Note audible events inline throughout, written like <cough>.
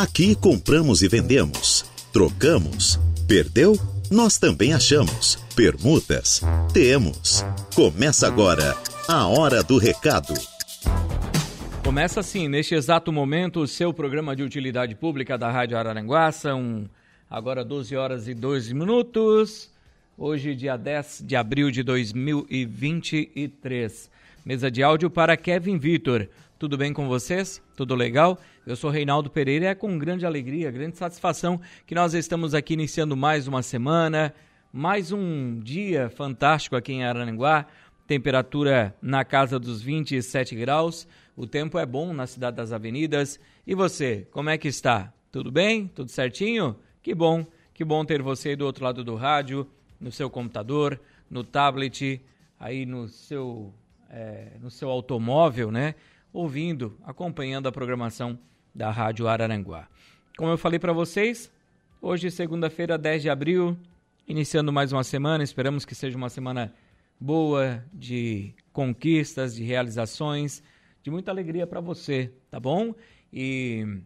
Aqui compramos e vendemos, trocamos, perdeu? Nós também achamos. Permutas? Temos. Começa agora a Hora do Recado. Começa assim, neste exato momento, o seu programa de utilidade pública da Rádio Araranguá. São agora 12 horas e 2 minutos. Hoje, dia 10 de abril de 2023. Mesa de áudio para Kevin Vitor. Tudo bem com vocês? Tudo legal? Eu sou Reinaldo Pereira e é com grande alegria, grande satisfação que nós estamos aqui iniciando mais uma semana, mais um dia fantástico aqui em Araranguá. Temperatura na casa dos 27 graus. O tempo é bom na cidade das avenidas. E você, como é que está? Tudo bem? Tudo certinho? Que bom, que bom ter você do outro lado do rádio, no seu computador, no tablet, aí no seu, é, no seu automóvel, né? ouvindo, acompanhando a programação da Rádio Araranguá. Como eu falei para vocês, hoje, segunda-feira, 10 de abril, iniciando mais uma semana, esperamos que seja uma semana boa, de conquistas, de realizações, de muita alegria para você, tá bom? E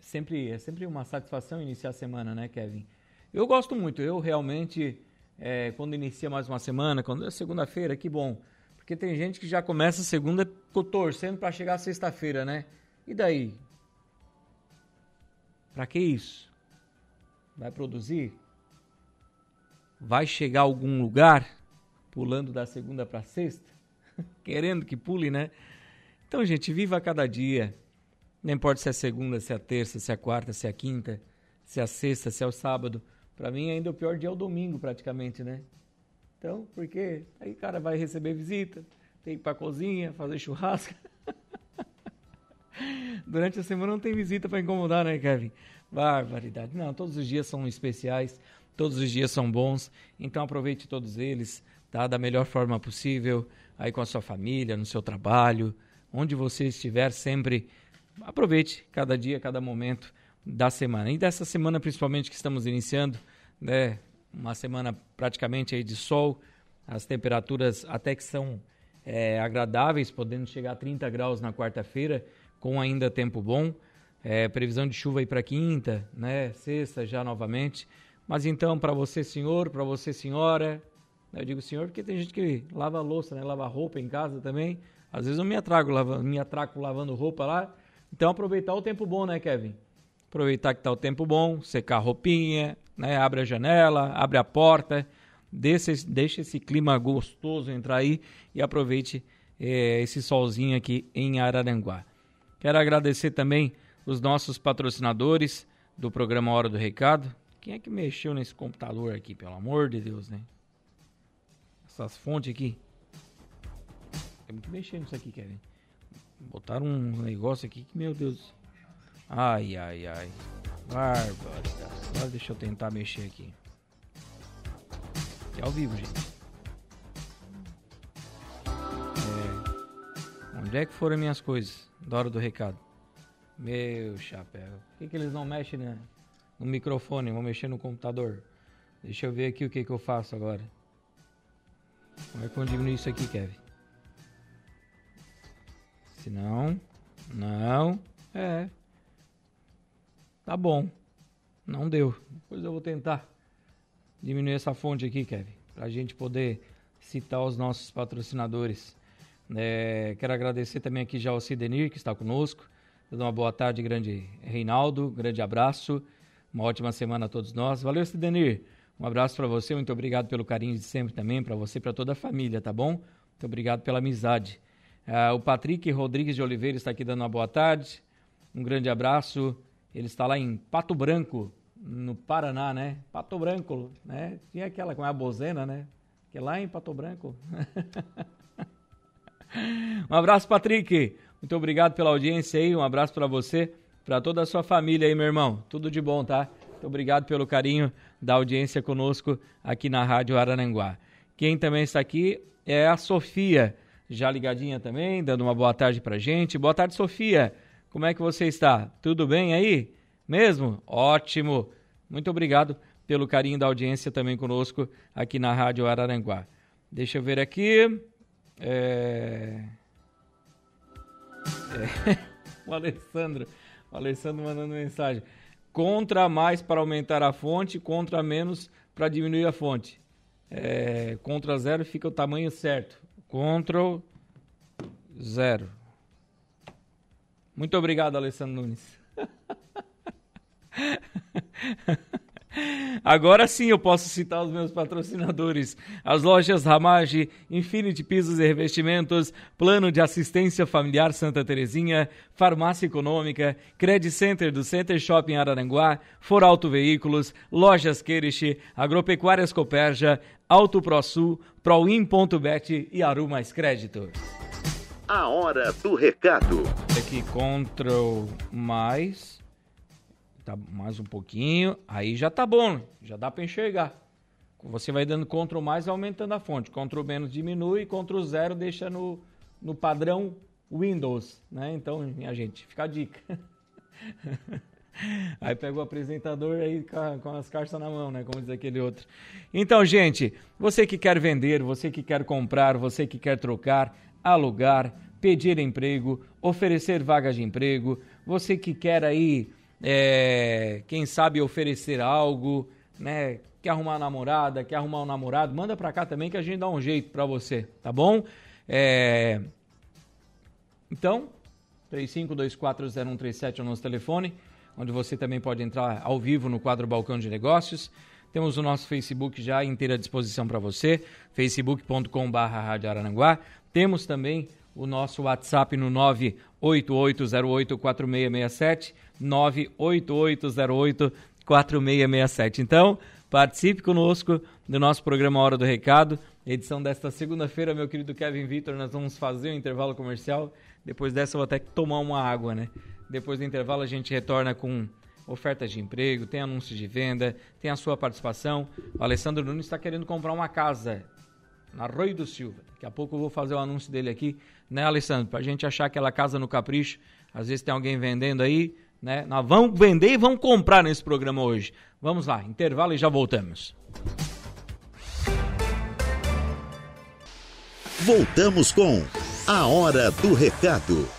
sempre é sempre uma satisfação iniciar a semana, né, Kevin? Eu gosto muito, eu realmente, é, quando inicia mais uma semana, quando é segunda-feira, que bom porque tem gente que já começa segunda torcendo para chegar sexta-feira, né? E daí? Para que isso? Vai produzir? Vai chegar a algum lugar pulando da segunda para sexta? <laughs> Querendo que pule, né? Então, gente, viva cada dia. Não importa se é segunda, se é terça, se é quarta, se é quinta, se é sexta, se é o sábado. Para mim, ainda o pior dia é o domingo, praticamente, né? Então, porque aí o cara vai receber visita, tem que ir para cozinha, fazer churrasco. <laughs> Durante a semana não tem visita para incomodar, né, Kevin? Barbaridade. Não, todos os dias são especiais, todos os dias são bons, então aproveite todos eles, tá? Da melhor forma possível, aí com a sua família, no seu trabalho, onde você estiver, sempre aproveite cada dia, cada momento da semana. E dessa semana, principalmente, que estamos iniciando, né? Uma semana praticamente aí de sol, as temperaturas até que são é, agradáveis, podendo chegar a 30 graus na quarta-feira, com ainda tempo bom. É, previsão de chuva aí para quinta, né? Sexta já novamente. Mas então, para você, senhor, para você, senhora, eu digo senhor porque tem gente que lava louça, né? Lava roupa em casa também. Às vezes eu me atraco, lava, me atraco lavando roupa lá. Então, aproveitar o tempo bom, né, Kevin? Aproveitar que tá o tempo bom, secar roupinha, né? Abre a janela, abre a porta, deixa, deixa esse clima gostoso entrar aí e aproveite é, esse solzinho aqui em Araranguá. Quero agradecer também os nossos patrocinadores do programa Hora do Recado. Quem é que mexeu nesse computador aqui, pelo amor de Deus, né? Essas fontes aqui. Temos que mexer nisso aqui, Kevin. Botaram um negócio aqui que, meu Deus. Ai, ai, ai. Barbaridade. Agora deixa eu tentar mexer aqui. É ao vivo, gente. É... Onde é que foram minhas coisas da hora do recado? Meu chapéu. Por que, que eles não mexem né? no microfone? Vão mexer no computador. Deixa eu ver aqui o que, que eu faço agora. Como é que eu diminuir isso aqui, Kevin? Se não, não, é. Tá bom. Não deu. Depois eu vou tentar diminuir essa fonte aqui, Kevin, para a gente poder citar os nossos patrocinadores. É, quero agradecer também aqui já ao Cidenir, que está conosco. Dando uma boa tarde, grande Reinaldo. Grande abraço. Uma ótima semana a todos nós. Valeu, Cidenir. Um abraço para você. Muito obrigado pelo carinho de sempre também, para você e para toda a família, tá bom? Muito obrigado pela amizade. Uh, o Patrick Rodrigues de Oliveira está aqui dando uma boa tarde. Um grande abraço. Ele está lá em Pato Branco, no Paraná, né? Pato Branco, né? Tinha aquela com a bozena, né? Que é lá em Pato Branco. <laughs> um abraço, Patrick. Muito obrigado pela audiência aí. Um abraço para você, para toda a sua família aí, meu irmão. Tudo de bom, tá? Muito obrigado pelo carinho da audiência conosco aqui na Rádio Arananguá. Quem também está aqui é a Sofia, já ligadinha também, dando uma boa tarde pra gente. Boa tarde, Sofia. Como é que você está? Tudo bem aí? Mesmo? Ótimo. Muito obrigado pelo carinho da audiência também conosco aqui na Rádio Araranguá. Deixa eu ver aqui. É... É... <laughs> o Alessandro. O Alessandro mandando mensagem. Contra mais para aumentar a fonte, contra menos para diminuir a fonte. É, contra zero fica o tamanho certo. Ctrl zero. Muito obrigado, Alessandro Nunes. <laughs> Agora sim eu posso citar os meus patrocinadores. As lojas Ramage, Infinity Pisos e Revestimentos, Plano de Assistência Familiar Santa Terezinha, Farmácia Econômica, Credit Center do Center Shopping Araranguá, Foralto Veículos, Lojas Queriche, Agropecuárias Coperja, Auto ProSul, Proin.bet e Aru Mais Crédito. A hora do recado. Aqui Ctrl mais tá mais um pouquinho, aí já tá bom, já dá para enxergar. Você vai dando Ctrl mais aumentando a fonte, Ctrl menos diminui, Ctrl zero deixa no, no padrão Windows, né? Então, minha gente, fica a dica. <laughs> Aí pega o apresentador aí com, com as cartas na mão, né? Como diz aquele outro. Então, gente, você que quer vender, você que quer comprar, você que quer trocar, alugar, pedir emprego, oferecer vagas de emprego, você que quer aí é, quem sabe oferecer algo, né? Quer arrumar uma namorada, quer arrumar um namorado, manda pra cá também que a gente dá um jeito pra você, tá bom? É... Então, 35240137 é o nosso telefone, onde você também pode entrar ao vivo no quadro Balcão de Negócios. Temos o nosso Facebook já inteira à disposição para você, facebook.com.br Temos também o nosso WhatsApp no 988084667 988084667. Então, participe conosco do nosso programa Hora do Recado, edição desta segunda-feira, meu querido Kevin Vitor, nós vamos fazer o um intervalo comercial. Depois dessa eu vou até tomar uma água, né? Depois do intervalo a gente retorna com ofertas de emprego, tem anúncios de venda, tem a sua participação. O Alessandro Nunes está querendo comprar uma casa na Rui do Silva. Daqui a pouco eu vou fazer o anúncio dele aqui, né, Alessandro? Para a gente achar aquela casa no capricho. Às vezes tem alguém vendendo aí, né? Nós vamos vender e vamos comprar nesse programa hoje. Vamos lá, intervalo e já voltamos. Voltamos com a Hora do Recado.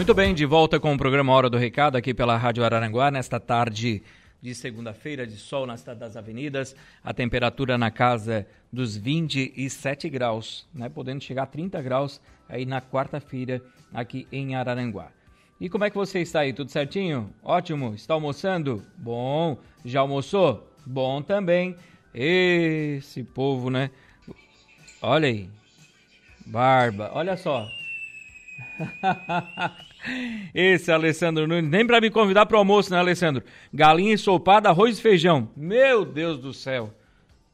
Muito bem, de volta com o programa Hora do Recado aqui pela Rádio Araranguá, nesta tarde de segunda-feira de sol na cidade das avenidas, a temperatura na casa dos 27 graus, né, podendo chegar a 30 graus aí na quarta-feira aqui em Araranguá. E como é que você está aí? Tudo certinho? Ótimo. Está almoçando? Bom. Já almoçou? Bom também. Esse povo, né? Olha aí. Barba. Olha só. <laughs> Esse Alessandro Nunes, nem para me convidar para almoço, né, Alessandro? Galinha ensopada, arroz e feijão. Meu Deus do céu.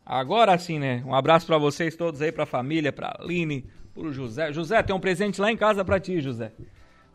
Agora sim, né? Um abraço para vocês todos aí, para família, para Aline, para o José. José, tem um presente lá em casa para ti, José.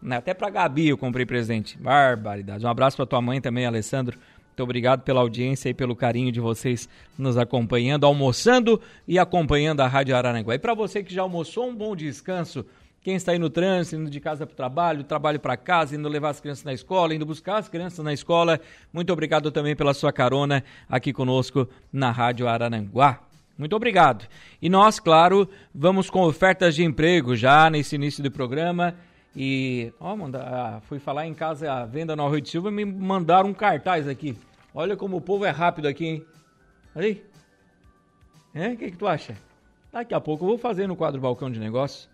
Né, até para Gabi eu comprei presente. Barbaridade. Um abraço para tua mãe também, Alessandro. Muito obrigado pela audiência e pelo carinho de vocês nos acompanhando, almoçando e acompanhando a Rádio Araranguá. E para você que já almoçou, um bom descanso. Quem está aí no trânsito, indo de casa para o trabalho, trabalho para casa, indo levar as crianças na escola, indo buscar as crianças na escola, muito obrigado também pela sua carona aqui conosco na Rádio Araranguá. Muito obrigado. E nós, claro, vamos com ofertas de emprego já nesse início do programa. E, ó, manda, ah, fui falar em casa a venda no Arroio de Silva me mandaram um cartaz aqui. Olha como o povo é rápido aqui, hein? Aí. É, o que, que tu acha? Daqui a pouco eu vou fazer no quadro Balcão de Negócios.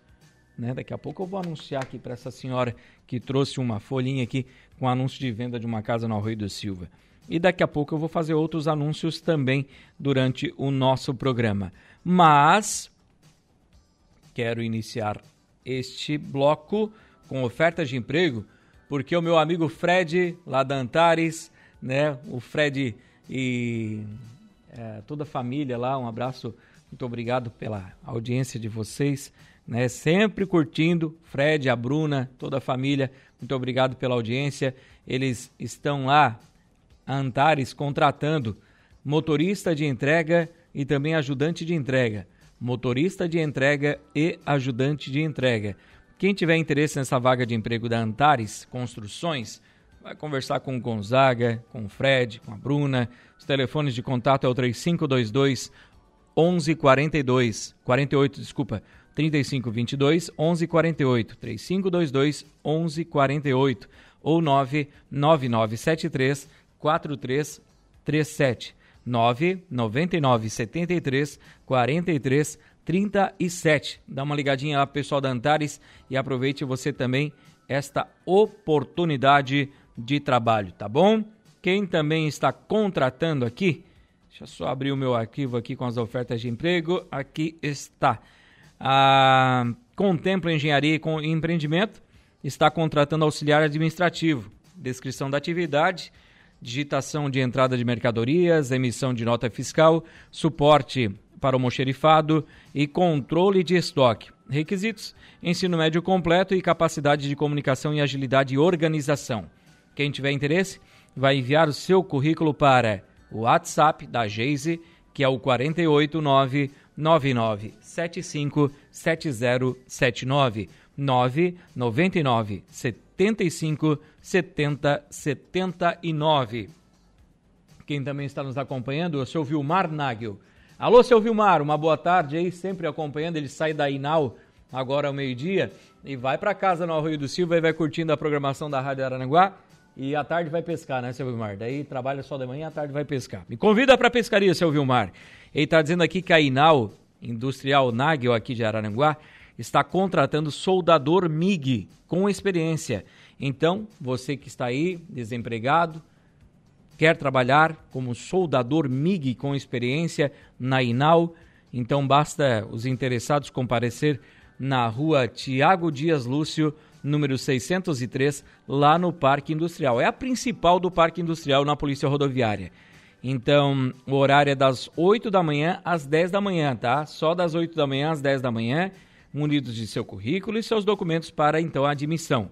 Né? Daqui a pouco eu vou anunciar aqui para essa senhora que trouxe uma folhinha aqui com anúncio de venda de uma casa no Arroio do Silva. E daqui a pouco eu vou fazer outros anúncios também durante o nosso programa. Mas quero iniciar este bloco com ofertas de emprego, porque o meu amigo Fred, lá da Antares, né? O Fred e é, toda a família lá, um abraço, muito obrigado pela audiência de vocês né? Sempre curtindo, Fred, a Bruna, toda a família, muito obrigado pela audiência. Eles estão lá, Antares, contratando motorista de entrega e também ajudante de entrega. Motorista de entrega e ajudante de entrega. Quem tiver interesse nessa vaga de emprego da Antares Construções, vai conversar com o Gonzaga, com o Fred, com a Bruna. Os telefones de contato é o 3522 1142 48, desculpa, 3522 1148, 3522 1148 ou 99973 4337 999 73 43 37. Dá uma ligadinha lá pessoal da Antares e aproveite você também esta oportunidade de trabalho, tá bom? Quem também está contratando aqui, deixa eu só abrir o meu arquivo aqui com as ofertas de emprego. Aqui está. A Contempla Engenharia e Empreendimento está contratando auxiliar administrativo. Descrição da atividade, digitação de entrada de mercadorias, emissão de nota fiscal, suporte para o mocherifado e controle de estoque. Requisitos: ensino médio completo e capacidade de comunicação e agilidade e organização. Quem tiver interesse, vai enviar o seu currículo para o WhatsApp da Geise, que é o 489 9975 7079 999 75 70 79. Quem também está nos acompanhando é o seu Vilmar Nagel. Alô, seu Vilmar, uma boa tarde aí, sempre acompanhando. Ele sai da Inal agora ao meio-dia e vai para casa no Arroio do Silva e vai curtindo a programação da Rádio Arananguá. E à tarde vai pescar, né, seu Vilmar? Daí trabalha só de manhã, à tarde vai pescar. Me convida para pescaria, seu Vilmar. Ele está dizendo aqui que a Inal, Industrial Nagel aqui de Araranguá, está contratando soldador MIG com experiência. Então, você que está aí desempregado, quer trabalhar como soldador MIG com experiência na Inal, então basta os interessados comparecer na rua Tiago Dias Lúcio, número 603, lá no Parque Industrial. É a principal do Parque Industrial na Polícia Rodoviária. Então, o horário é das 8 da manhã às 10 da manhã, tá? Só das 8 da manhã às 10 da manhã munidos de seu currículo e seus documentos para então a admissão.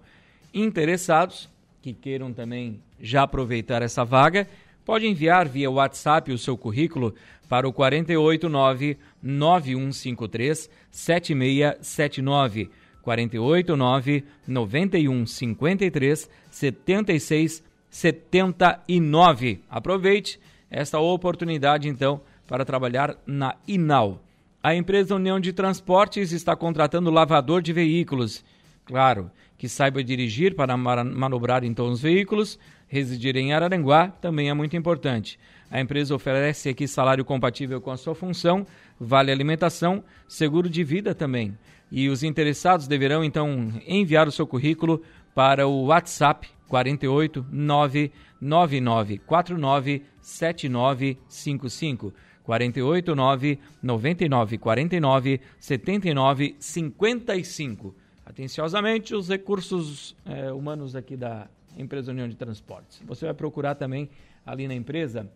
Interessados que queiram também já aproveitar essa vaga, pode enviar via WhatsApp o seu currículo para o 489 9153 7679 489 9153 76 79. Aproveite esta oportunidade então para trabalhar na Inal. A empresa União de Transportes está contratando lavador de veículos. Claro, que saiba dirigir para manobrar então os veículos, residir em Araranguá também é muito importante. A empresa oferece aqui salário compatível com a sua função, vale alimentação, seguro de vida também. E os interessados deverão então enviar o seu currículo para o WhatsApp 48 999 49 7955. 489 99 49 79 55. Atenciosamente, os recursos é, humanos aqui da empresa União de Transportes. Você vai procurar também ali na empresa,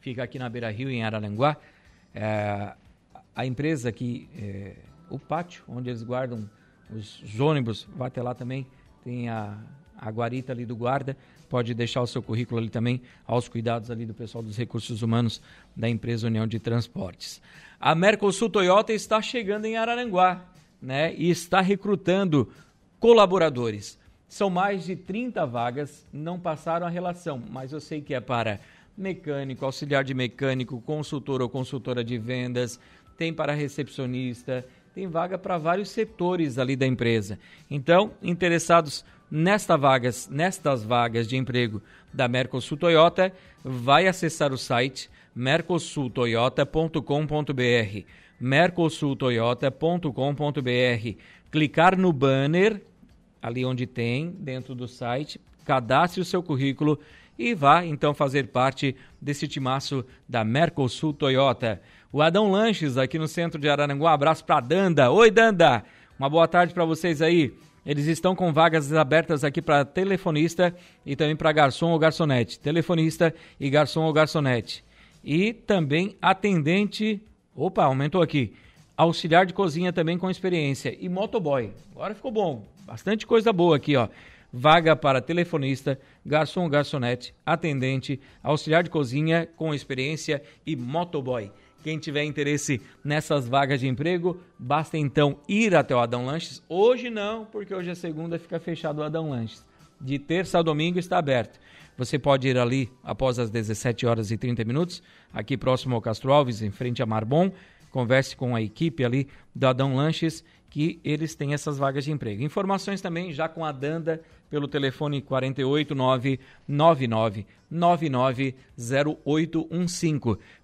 fica aqui na Beira Rio, em Araranguá, é, a empresa aqui, é, o pátio, onde eles guardam os, os ônibus, vai até lá também, tem a, a guarita ali do guarda, pode deixar o seu currículo ali também aos cuidados ali do pessoal dos recursos humanos da empresa União de Transportes. A Mercosul Toyota está chegando em Araranguá, né? E está recrutando colaboradores. São mais de 30 vagas, não passaram a relação, mas eu sei que é para mecânico, auxiliar de mecânico, consultor ou consultora de vendas, tem para recepcionista, tem vaga para vários setores ali da empresa. Então, interessados nesta vagas, nestas vagas de emprego da Mercosul Toyota, vai acessar o site mercosultoyota.com.br mercosultoyota.com.br clicar no banner ali onde tem dentro do site, cadastre o seu currículo e vá então fazer parte desse timaço da Mercosul Toyota. O Adão Lanches aqui no centro de Araranguá, um abraço para Danda. Oi Danda, uma boa tarde para vocês aí. Eles estão com vagas abertas aqui para telefonista e também para garçom ou garçonete. Telefonista e garçom ou garçonete. E também atendente. Opa, aumentou aqui. Auxiliar de cozinha também com experiência. E motoboy. Agora ficou bom. Bastante coisa boa aqui, ó. Vaga para telefonista, garçom ou garçonete, atendente, auxiliar de cozinha com experiência e motoboy. Quem tiver interesse nessas vagas de emprego, basta então ir até o Adão Lanches. Hoje não, porque hoje é segunda, fica fechado o Adão Lanches. De terça a domingo está aberto. Você pode ir ali após as 17 horas e 30 minutos, aqui próximo ao Castro Alves, em frente a Marbon, converse com a equipe ali do Adão Lanches, que eles têm essas vagas de emprego. Informações também já com a Danda pelo telefone 489 99 0815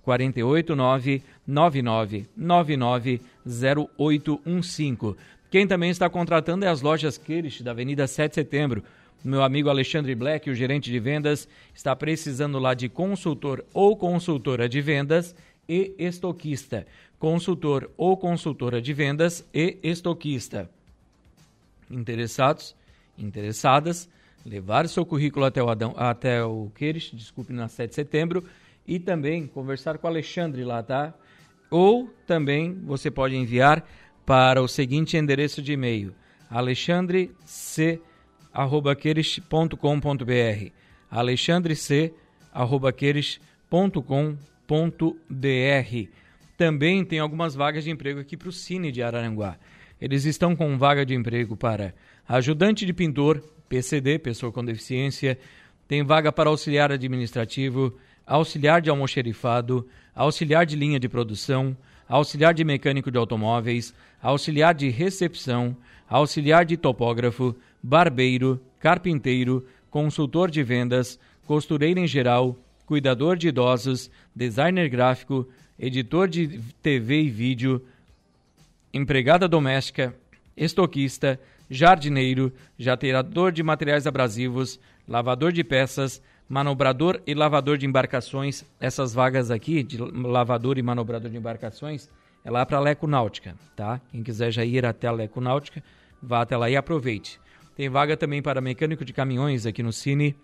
489 99 0815. Quem também está contratando é as lojas Kirish da Avenida 7 de Setembro. Meu amigo Alexandre Black, o gerente de vendas, está precisando lá de consultor ou consultora de vendas e estoquista consultor ou consultora de vendas e estoquista. Interessados, interessadas, levar seu currículo até o, Adão, até o Queires, desculpe, na 7 de setembro, e também conversar com o Alexandre lá, tá? Ou também você pode enviar para o seguinte endereço de e-mail, alexandrec.com.br alexandrec.com.br também tem algumas vagas de emprego aqui para o Cine de Araranguá. Eles estão com vaga de emprego para ajudante de pintor, PCD, pessoa com deficiência, tem vaga para auxiliar administrativo, auxiliar de almoxerifado, auxiliar de linha de produção, auxiliar de mecânico de automóveis, auxiliar de recepção, auxiliar de topógrafo, barbeiro, carpinteiro, consultor de vendas, costureira em geral, cuidador de idosos, designer gráfico, editor de TV e vídeo, empregada doméstica, estoquista, jardineiro, jateador de materiais abrasivos, lavador de peças, manobrador e lavador de embarcações. Essas vagas aqui, de lavador e manobrador de embarcações, é lá para a Leco Náutica, tá? Quem quiser já ir até a Leco Náutica, vá até lá e aproveite. Tem vaga também para mecânico de caminhões aqui no Cine,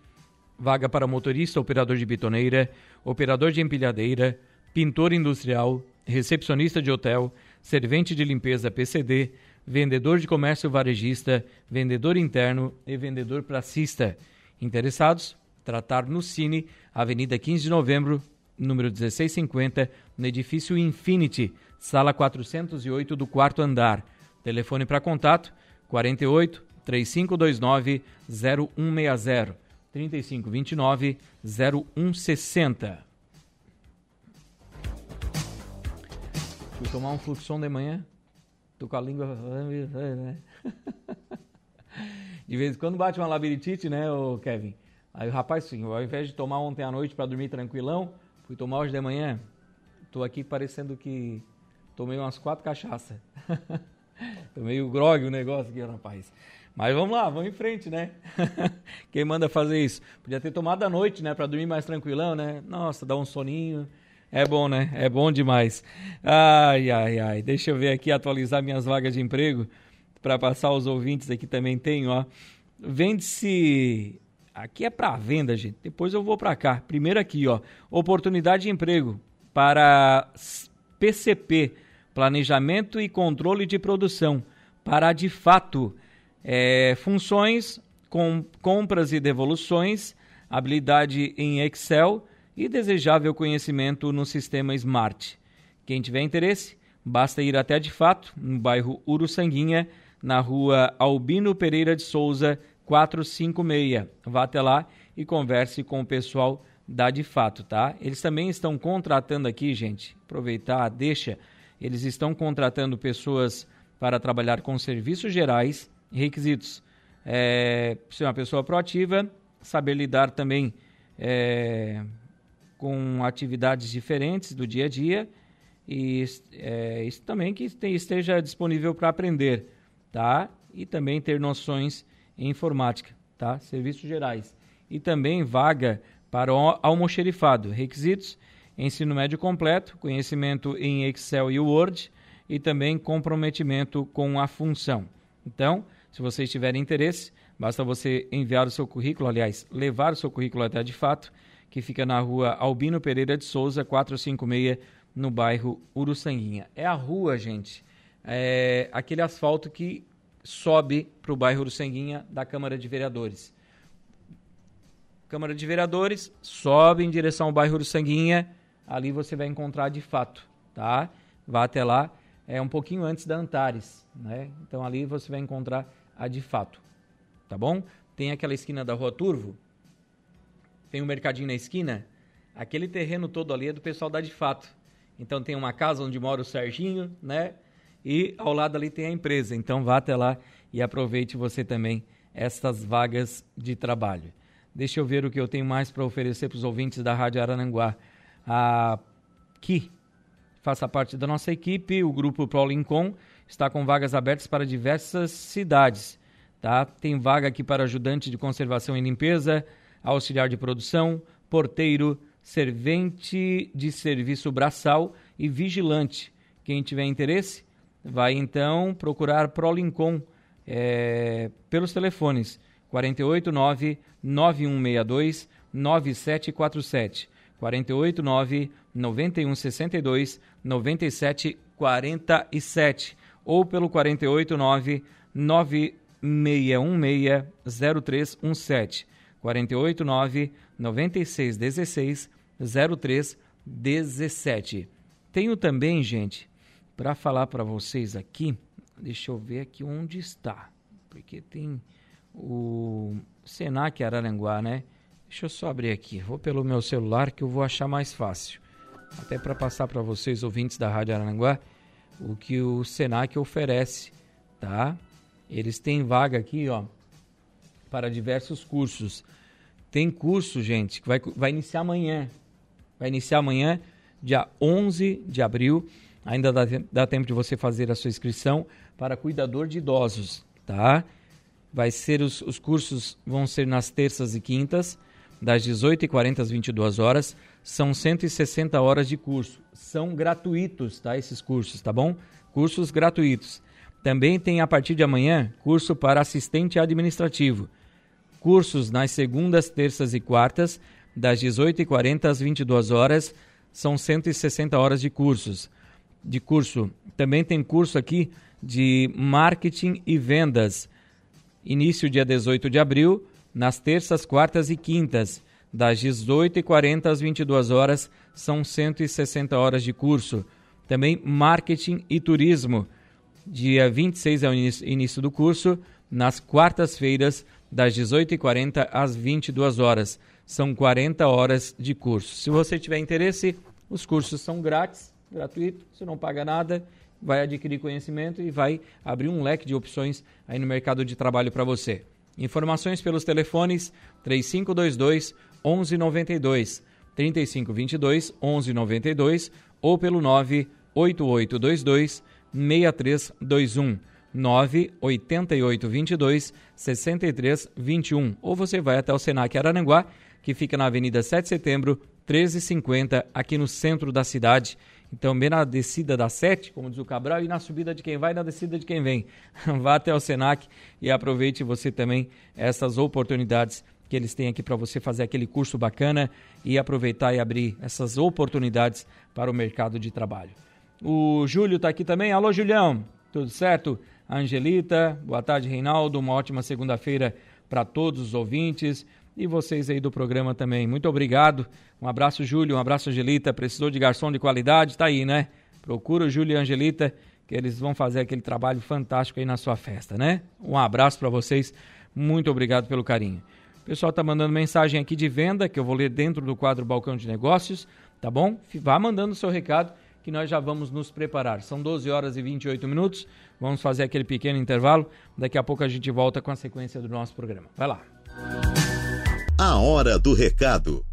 vaga para motorista, operador de bitoneira, operador de empilhadeira, pintor industrial, recepcionista de hotel, servente de limpeza PCD, vendedor de comércio varejista, vendedor interno e vendedor pracista. Interessados? Tratar no Cine, Avenida 15 de Novembro, número 1650, no edifício Infinity, sala 408 do quarto andar. Telefone para contato 48 3529 0160 3529 0160. Fui tomar um fluxão de manhã, tô com a língua. <laughs> De vez em quando bate uma labirintite, né, o Kevin? Aí o rapaz, sim, ao invés de tomar ontem à noite para dormir tranquilão, fui tomar hoje de manhã. Tô aqui parecendo que tomei umas quatro cachaças. <laughs> tomei o grog o negócio aqui, rapaz. Mas vamos lá, vamos em frente, né? <laughs> Quem manda fazer isso? Podia ter tomado à noite, né, para dormir mais tranquilão, né? Nossa, dá um soninho. É bom, né? É bom demais. Ai, ai, ai. Deixa eu ver aqui, atualizar minhas vagas de emprego para passar os ouvintes aqui também tem, ó. Vende-se aqui é para venda, gente. Depois eu vou para cá. Primeiro aqui, ó, oportunidade de emprego para PCP, Planejamento e Controle de Produção, para de fato é, funções com compras e devoluções, habilidade em Excel e desejável conhecimento no sistema Smart. Quem tiver interesse, basta ir até de fato, no bairro Uruçanguinha, na rua Albino Pereira de Souza, 456. Vá até lá e converse com o pessoal da de fato, tá? Eles também estão contratando aqui, gente, aproveitar, deixa, eles estão contratando pessoas para trabalhar com serviços gerais, requisitos. É, ser uma pessoa proativa, saber lidar também é, com atividades diferentes do dia a dia e é, isso também que esteja disponível para aprender, tá? E também ter noções em informática, tá? Serviços gerais. E também vaga para o almoxerifado. Requisitos: ensino médio completo, conhecimento em Excel e Word e também comprometimento com a função. Então, se vocês tiverem interesse, basta você enviar o seu currículo, aliás, levar o seu currículo até de fato que fica na rua Albino Pereira de Souza, 456, no bairro Uruçanguinha. É a rua, gente, é aquele asfalto que sobe para o bairro Uruçanguinha da Câmara de Vereadores. Câmara de Vereadores, sobe em direção ao bairro Uruçanguinha, ali você vai encontrar de fato, tá? Vá até lá, é um pouquinho antes da Antares, né? Então ali você vai encontrar a de fato, tá bom? Tem aquela esquina da Rua Turvo, tem um mercadinho na esquina, aquele terreno todo ali é do pessoal da De Fato. Então tem uma casa onde mora o Serginho, né? E ao lado ali tem a empresa. Então vá até lá e aproveite você também estas vagas de trabalho. Deixa eu ver o que eu tenho mais para oferecer para os ouvintes da Rádio Arananguá. Aqui, faça parte da nossa equipe, o grupo Pro está com vagas abertas para diversas cidades. Tá? Tem vaga aqui para ajudante de conservação e limpeza, auxiliar de produção, porteiro, servente de serviço braçal e vigilante. Quem tiver interesse, vai então procurar Prolincom é, pelos telefones 489 9162 9747 489 9162 9747 ou pelo 489 9616 0317 489 9616 0317. Tenho também, gente, para falar para vocês aqui, deixa eu ver aqui onde está, porque tem o Senac Araranguá, né? Deixa eu só abrir aqui, vou pelo meu celular que eu vou achar mais fácil. Até para passar para vocês, ouvintes da Rádio Araranguá, o que o Senac oferece, tá? Eles têm vaga aqui, ó, para diversos cursos. Tem curso, gente, que vai, vai iniciar amanhã. Vai iniciar amanhã, dia 11 de abril. Ainda dá, dá tempo de você fazer a sua inscrição para cuidador de idosos, tá? Vai ser os, os cursos vão ser nas terças e quintas, das 18h40 às 22 horas. São 160 horas de curso. São gratuitos, tá? Esses cursos, tá bom? Cursos gratuitos. Também tem a partir de amanhã curso para assistente administrativo cursos nas segundas, terças e quartas, das 18h40 às 22 horas. São 160 horas de cursos. De curso. Também tem curso aqui de marketing e vendas. Início dia 18 de abril, nas terças, quartas e quintas, das 18h40 às 22 horas, são 160 horas de curso. Também marketing e turismo. Dia 26 é o início do curso, nas quartas-feiras, das 18h40 às 22 horas. São 40 horas de curso. Se você tiver interesse, os cursos são grátis, gratuito, você não paga nada, vai adquirir conhecimento e vai abrir um leque de opções aí no mercado de trabalho para você. Informações pelos telefones 3522 1192, 3522 1192 ou pelo 98822 6321. 98822 6321 ou você vai até o Senac Araranguá, que fica na Avenida 7 de Setembro, 1350, aqui no centro da cidade. Então, bem na descida da 7, como diz o Cabral, e na subida de quem vai, na descida de quem vem. <laughs> Vá até o Senac e aproveite você também essas oportunidades que eles têm aqui para você fazer aquele curso bacana e aproveitar e abrir essas oportunidades para o mercado de trabalho. O Júlio está aqui também. Alô, Julião, tudo certo? Angelita, boa tarde, Reinaldo. Uma ótima segunda-feira para todos os ouvintes e vocês aí do programa também. Muito obrigado. Um abraço, Júlio. Um abraço, Angelita. Precisou de garçom de qualidade? Tá aí, né? Procura o Júlio e a Angelita, que eles vão fazer aquele trabalho fantástico aí na sua festa, né? Um abraço para vocês. Muito obrigado pelo carinho. O pessoal tá mandando mensagem aqui de venda, que eu vou ler dentro do quadro Balcão de Negócios, tá bom? Vá mandando o seu recado que nós já vamos nos preparar. São 12 horas e 28 minutos. Vamos fazer aquele pequeno intervalo. Daqui a pouco a gente volta com a sequência do nosso programa. Vai lá. A hora do recado.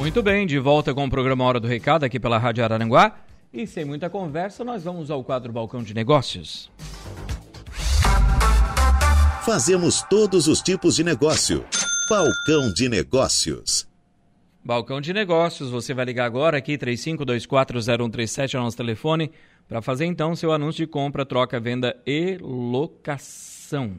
Muito bem, de volta com o programa Hora do Recado aqui pela Rádio Araranguá. E sem muita conversa, nós vamos ao quadro Balcão de Negócios. Fazemos todos os tipos de negócio. Balcão de Negócios. Balcão de Negócios, você vai ligar agora aqui, 35240137 é o nosso telefone, para fazer então seu anúncio de compra, troca, venda e locação.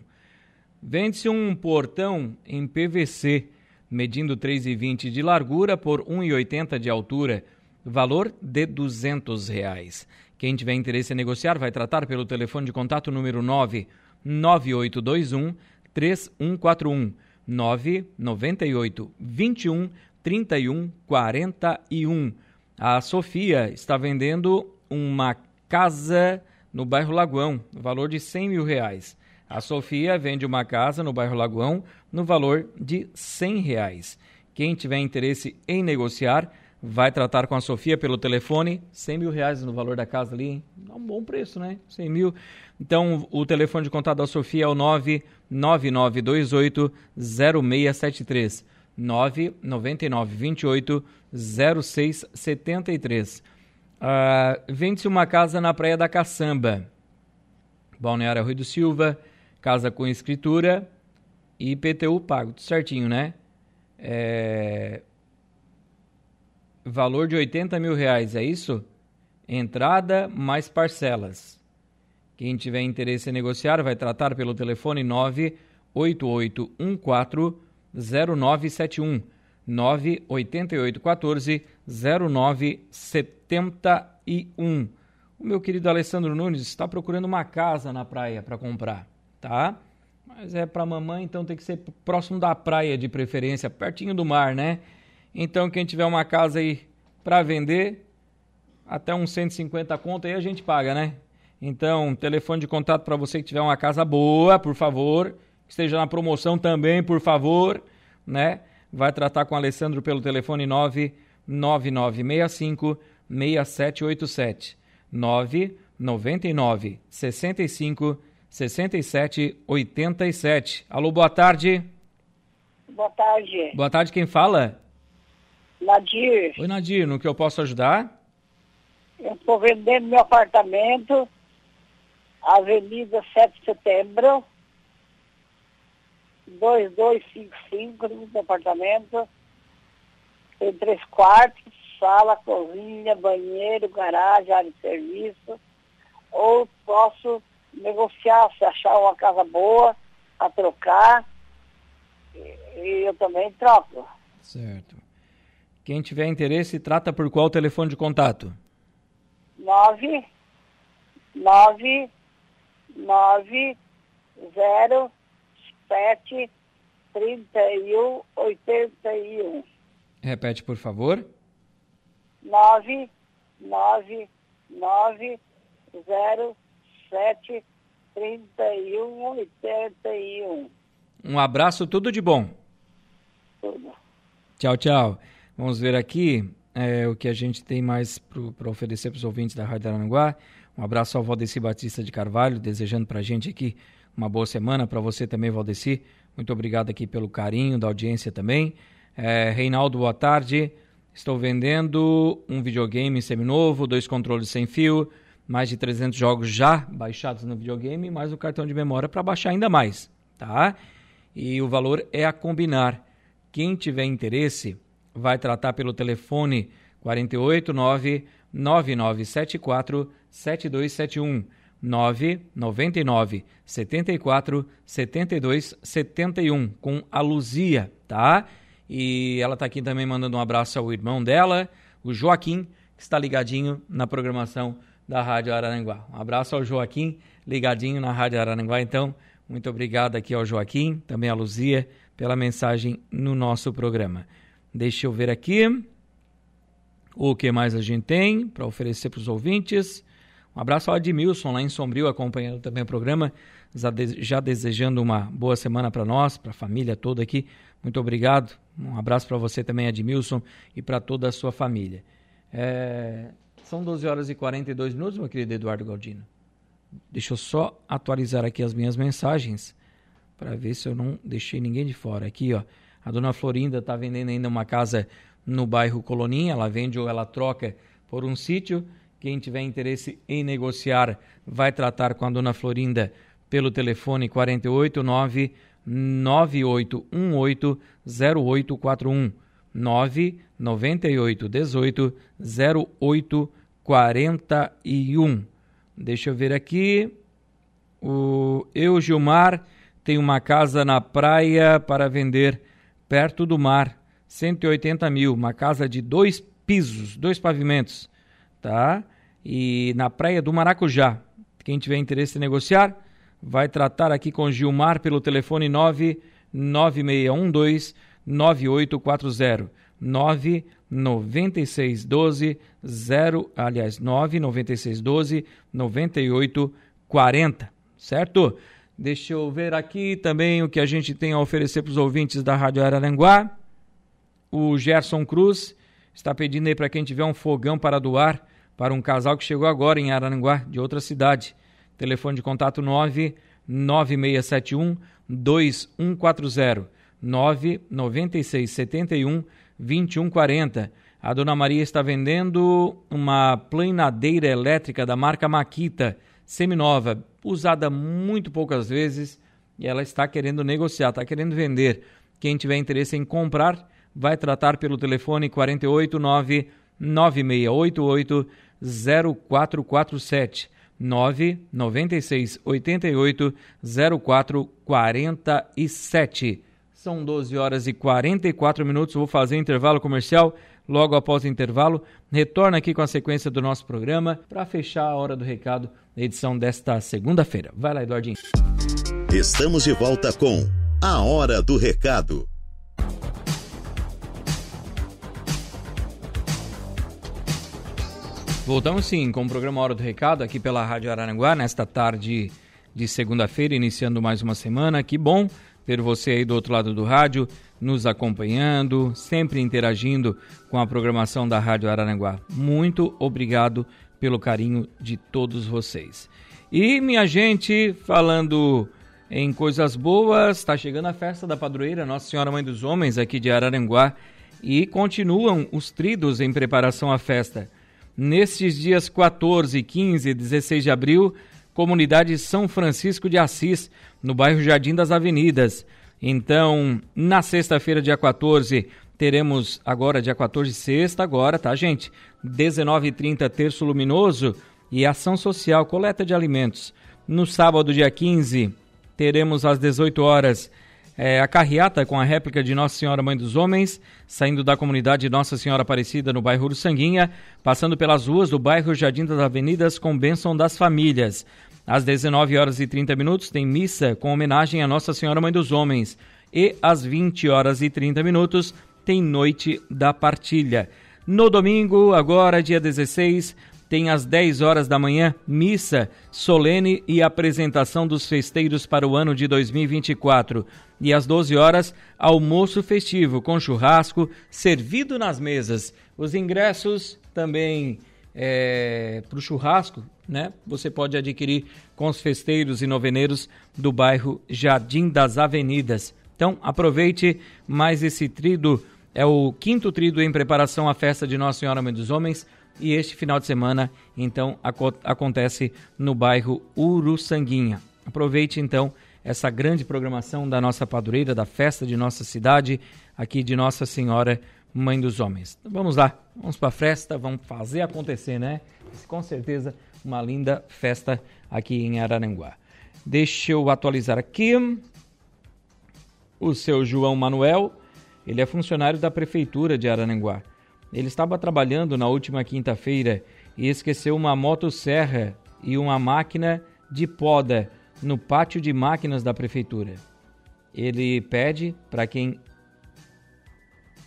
Vende-se um portão em PVC, medindo 3,20 de largura por 1,80 de altura, valor de 200 reais. Quem tiver interesse em negociar vai tratar pelo telefone de contato número 9 9821 3141 998 21 31 41. A Sofia está vendendo uma casa no bairro Lagoão, valor de 100 mil reais. A Sofia vende uma casa no bairro Lagoão no valor de R$ reais. Quem tiver interesse em negociar, vai tratar com a Sofia pelo telefone, 100 mil reais no valor da casa ali, hein? Um bom preço, né? 100 mil. Então, o telefone de contato da Sofia é o 99928 0673. 99928 0673. Uh, Vende-se uma casa na Praia da Caçamba. Balneário Rui do Silva, casa com escritura e IPTU pago, tudo certinho, né? É... Valor de 80 mil reais, é isso? Entrada mais parcelas. Quem tiver interesse em negociar vai tratar pelo telefone 98814 0971 98814 0971. O meu querido Alessandro Nunes está procurando uma casa na praia para comprar, tá? Mas é para mamãe, então tem que ser próximo da praia de preferência, pertinho do mar, né? Então quem tiver uma casa aí para vender, até uns 150 conto aí a gente paga, né? Então, telefone de contato para você que tiver uma casa boa, por favor, esteja na promoção também, por favor, né? Vai tratar com o Alessandro pelo telefone 99965 6787. 999 65 67 87. Alô, boa tarde. Boa tarde. Boa tarde, quem fala? Nadir. Oi, Nadir, no que eu posso ajudar? Eu estou vendendo meu apartamento, Avenida 7 de Setembro, 2255, no apartamento. Tem três quartos, sala, cozinha, banheiro, garagem, área de serviço. Ou posso negociar, se achar uma casa boa, a trocar. E eu também troco. Certo. Quem tiver interesse, trata por qual telefone de contato? 9 9 9 0 7 31 81. Repete, por favor. 9 9 9 0 7 31 81. Um abraço, tudo de bom. Tudo. Tchau, tchau. Vamos ver aqui é, o que a gente tem mais para oferecer para os ouvintes da Rádio Aranguá. Um abraço ao Valdeci Batista de Carvalho, desejando para a gente aqui uma boa semana. Para você também, Valdeci. Muito obrigado aqui pelo carinho da audiência também. É, Reinaldo, boa tarde. Estou vendendo um videogame seminovo, dois controles sem fio, mais de 300 jogos já baixados no videogame, mais o cartão de memória para baixar ainda mais, tá? E o valor é a combinar. Quem tiver interesse, vai tratar pelo telefone 489 9974 7271 999 74 72 71 com a Luzia, tá? E ela tá aqui também mandando um abraço ao irmão dela, o Joaquim, que está ligadinho na programação da Rádio Araranguá. Um abraço ao Joaquim, ligadinho na Rádio Araranguá. Então, muito obrigado aqui ao Joaquim, também à Luzia, pela mensagem no nosso programa. Deixa eu ver aqui o que mais a gente tem para oferecer para os ouvintes. Um abraço ao Admilson, lá em Sombrio, acompanhando também o programa, já desejando uma boa semana para nós, para a família toda aqui. Muito obrigado. Um abraço para você também, Admilson, e para toda a sua família. É... São 12 horas e 42 minutos, meu querido Eduardo Galdino. Deixa eu só atualizar aqui as minhas mensagens para ver se eu não deixei ninguém de fora. Aqui, ó. A dona Florinda está vendendo ainda uma casa no bairro Coloninha, ela vende ou ela troca por um sítio. Quem tiver interesse em negociar vai tratar com a dona Florinda pelo telefone 489 9818 0841 998 18 0841. Deixa eu ver aqui. O eu Gilmar tem uma casa na praia para vender perto do mar, 180 mil, uma casa de dois pisos, dois pavimentos, tá? E na praia do Maracujá. Quem tiver interesse em negociar, vai tratar aqui com Gilmar pelo telefone 99612 9840 99612 0, aliás, 99612 9840, certo? Deixa eu ver aqui também o que a gente tem a oferecer para os ouvintes da Rádio Araranguá. O Gerson Cruz está pedindo aí para quem tiver um fogão para doar para um casal que chegou agora em Araranguá, de outra cidade. Telefone de contato 99671 2140 99671 2140. A dona Maria está vendendo uma planadeira elétrica da marca Makita, seminova, usada muito poucas vezes, e ela está querendo negociar, está querendo vender. Quem tiver interesse em comprar, vai tratar pelo telefone 489 9688 0447 996 88 0447. São 12 horas e 44 minutos. Vou fazer intervalo comercial. Logo após o intervalo, retorna aqui com a sequência do nosso programa para fechar a hora do recado da edição desta segunda-feira. Vai lá, Eduardinho. Estamos de volta com a Hora do Recado. Voltamos sim com o programa Hora do Recado aqui pela Rádio Araranguá, nesta tarde de segunda-feira, iniciando mais uma semana. Que bom ter você aí do outro lado do rádio, nos acompanhando, sempre interagindo com a programação da Rádio Araranguá. Muito obrigado pelo carinho de todos vocês. E minha gente, falando em coisas boas, está chegando a festa da padroeira Nossa Senhora Mãe dos Homens aqui de Araranguá e continuam os tridos em preparação à festa. Nestes dias 14, 15 e 16 de abril, comunidade São Francisco de Assis, no bairro Jardim das Avenidas. Então, na sexta-feira, dia 14, teremos agora, dia 14, sexta, agora, tá, gente? 19h30, terço luminoso e ação social, coleta de alimentos. No sábado, dia 15, teremos às 18 horas é, a carreata com a réplica de Nossa Senhora Mãe dos Homens, saindo da comunidade Nossa Senhora Aparecida no bairro Sanguinha, passando pelas ruas do bairro Jardim das Avenidas com bênção das famílias. Às 19 horas e 30 minutos tem missa com homenagem a Nossa Senhora Mãe dos Homens. E às 20 horas e 30 minutos tem noite da partilha. No domingo, agora dia 16, tem às 10 horas da manhã missa solene e apresentação dos festeiros para o ano de 2024. E às 12 horas, almoço festivo com churrasco servido nas mesas. Os ingressos também é, para o churrasco, né? Você pode adquirir com os festeiros e noveneiros do bairro Jardim das Avenidas. Então, aproveite mais esse trido. É o quinto trido em preparação à festa de Nossa Senhora Mãe dos Homens e este final de semana, então, acontece no bairro Uruçanguinha. Aproveite, então, essa grande programação da nossa padroeira, da festa de nossa cidade, aqui de Nossa Senhora Mãe dos Homens. Então, vamos lá, vamos para a festa, vamos fazer acontecer, né? Com certeza, uma linda festa aqui em Araranguá. Deixa eu atualizar aqui. O seu João Manuel, ele é funcionário da Prefeitura de Araranguá. Ele estava trabalhando na última quinta-feira e esqueceu uma motosserra e uma máquina de poda no pátio de máquinas da prefeitura. Ele pede para quem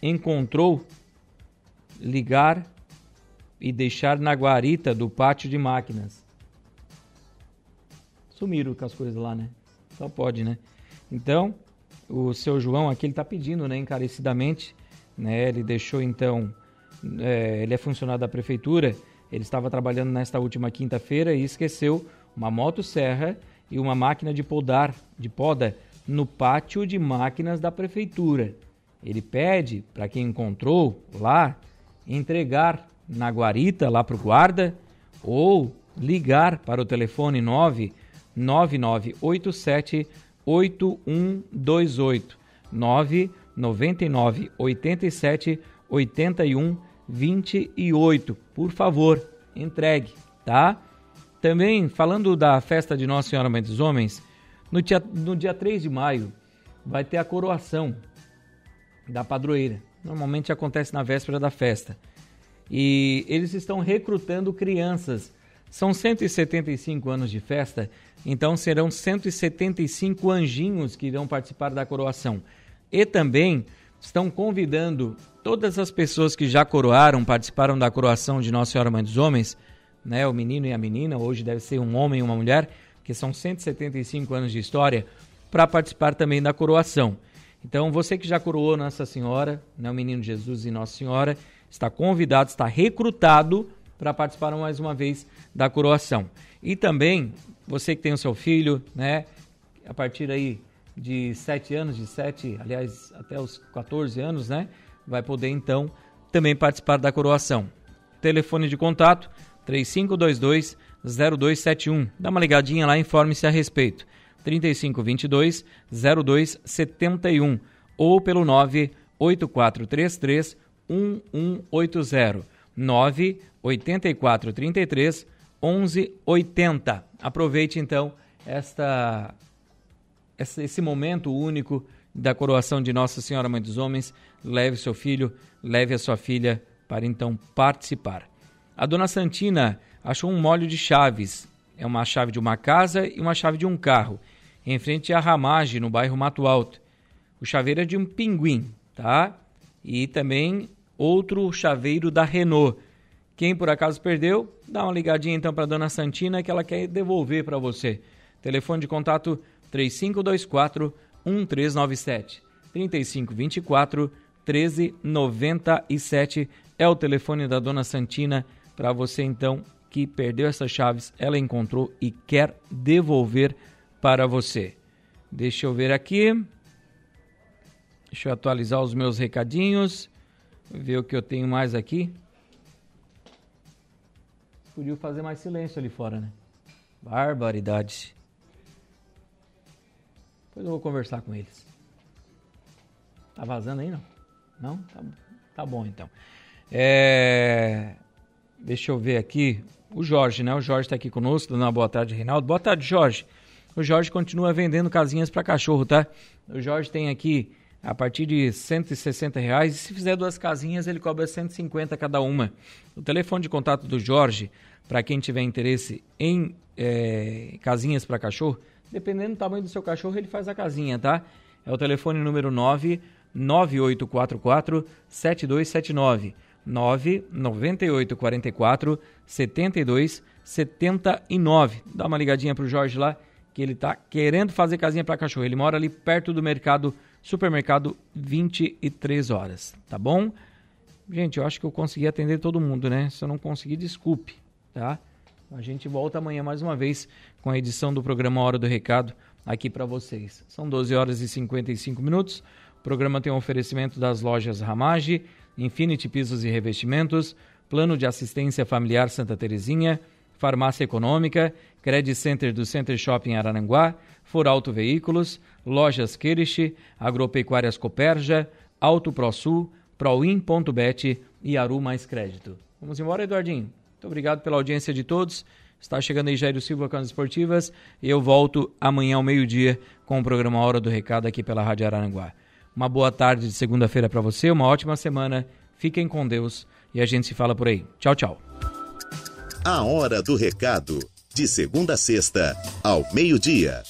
encontrou ligar e deixar na guarita do pátio de máquinas. Sumiram com as coisas lá, né? Só pode, né? Então, o seu João aqui ele está pedindo, né, encarecidamente, né? Ele deixou então é, ele é funcionário da prefeitura, ele estava trabalhando nesta última quinta-feira e esqueceu uma motosserra e uma máquina de podar, de poda, no pátio de máquinas da prefeitura. Ele pede para quem encontrou lá entregar na guarita lá para o guarda ou ligar para o telefone 99987 8128 999 87 81 28. Por favor, entregue, tá? Também, falando da festa de Nossa Senhora Mãe dos Homens, no dia, no dia 3 de maio vai ter a coroação da padroeira. Normalmente acontece na véspera da festa. E eles estão recrutando crianças. São 175 anos de festa, então serão 175 anjinhos que irão participar da coroação. E também estão convidando todas as pessoas que já coroaram, participaram da coroação de Nossa Senhora Mãe dos Homens, né, o menino e a menina, hoje deve ser um homem e uma mulher, que são 175 anos de história, para participar também da coroação. Então, você que já coroou Nossa Senhora, né, o Menino Jesus e Nossa Senhora, está convidado, está recrutado para participar mais uma vez da coroação. E também, você que tem o seu filho, né, a partir aí de 7 anos, de 7, aliás, até os 14 anos, né, vai poder então também participar da coroação. Telefone de contato 3522 0271. Dá uma ligadinha lá informe-se a respeito. 3522 0271 ou pelo 98433 1180 98433 1180. Aproveite então esta esse momento único da coroação de Nossa Senhora Mãe dos Homens. Leve seu filho, leve a sua filha para então participar. A dona Santina achou um molho de chaves. É uma chave de uma casa e uma chave de um carro, em frente à Ramage, no bairro Mato Alto. O chaveiro é de um pinguim, tá? E também outro chaveiro da Renault. Quem por acaso perdeu, dá uma ligadinha então para dona Santina que ela quer devolver para você. Telefone de contato 3524 1397. 3524 1397 é o telefone da dona Santina para você então que perdeu essas chaves, ela encontrou e quer devolver para você. Deixa eu ver aqui. Deixa eu atualizar os meus recadinhos. Ver o que eu tenho mais aqui. Podia fazer mais silêncio ali fora, né? Barbaridade. Depois eu vou conversar com eles. Tá vazando aí, não? Não? Tá, tá bom, então. É... Deixa eu ver aqui. O Jorge, né? O Jorge está aqui conosco, dando uma boa tarde, Reinaldo. Boa tarde, Jorge. O Jorge continua vendendo casinhas para cachorro, tá? O Jorge tem aqui a partir de 160 reais. E se fizer duas casinhas, ele cobra 150 cada uma. O telefone de contato do Jorge, para quem tiver interesse em é, casinhas para cachorro, dependendo do tamanho do seu cachorro, ele faz a casinha, tá? É o telefone número 9 9844 7279. 99844 7279. Dá uma ligadinha pro Jorge lá, que ele tá querendo fazer casinha para cachorro. Ele mora ali perto do mercado, supermercado 23 horas, tá bom? Gente, eu acho que eu consegui atender todo mundo, né? Se eu não conseguir, desculpe, tá? A gente volta amanhã mais uma vez com a edição do programa Hora do Recado aqui para vocês. São 12 horas e 55 minutos. O programa tem um oferecimento das lojas Ramage, Infinity Pisos e Revestimentos, Plano de Assistência Familiar Santa Terezinha, Farmácia Econômica, Credit Center do Center Shopping Araranguá, Foralto Veículos, Lojas Kirish, Agropecuárias Coperja, Auto ProSul, Proin.bet e Aru Mais Crédito. Vamos embora, Eduardinho? Muito obrigado pela audiência de todos. Está chegando aí Jairo Silva com as esportivas e eu volto amanhã ao meio-dia com o programa Hora do Recado aqui pela Rádio Araranguá. Uma boa tarde de segunda-feira para você, uma ótima semana. Fiquem com Deus e a gente se fala por aí. Tchau, tchau. A Hora do Recado, de segunda a sexta, ao meio-dia.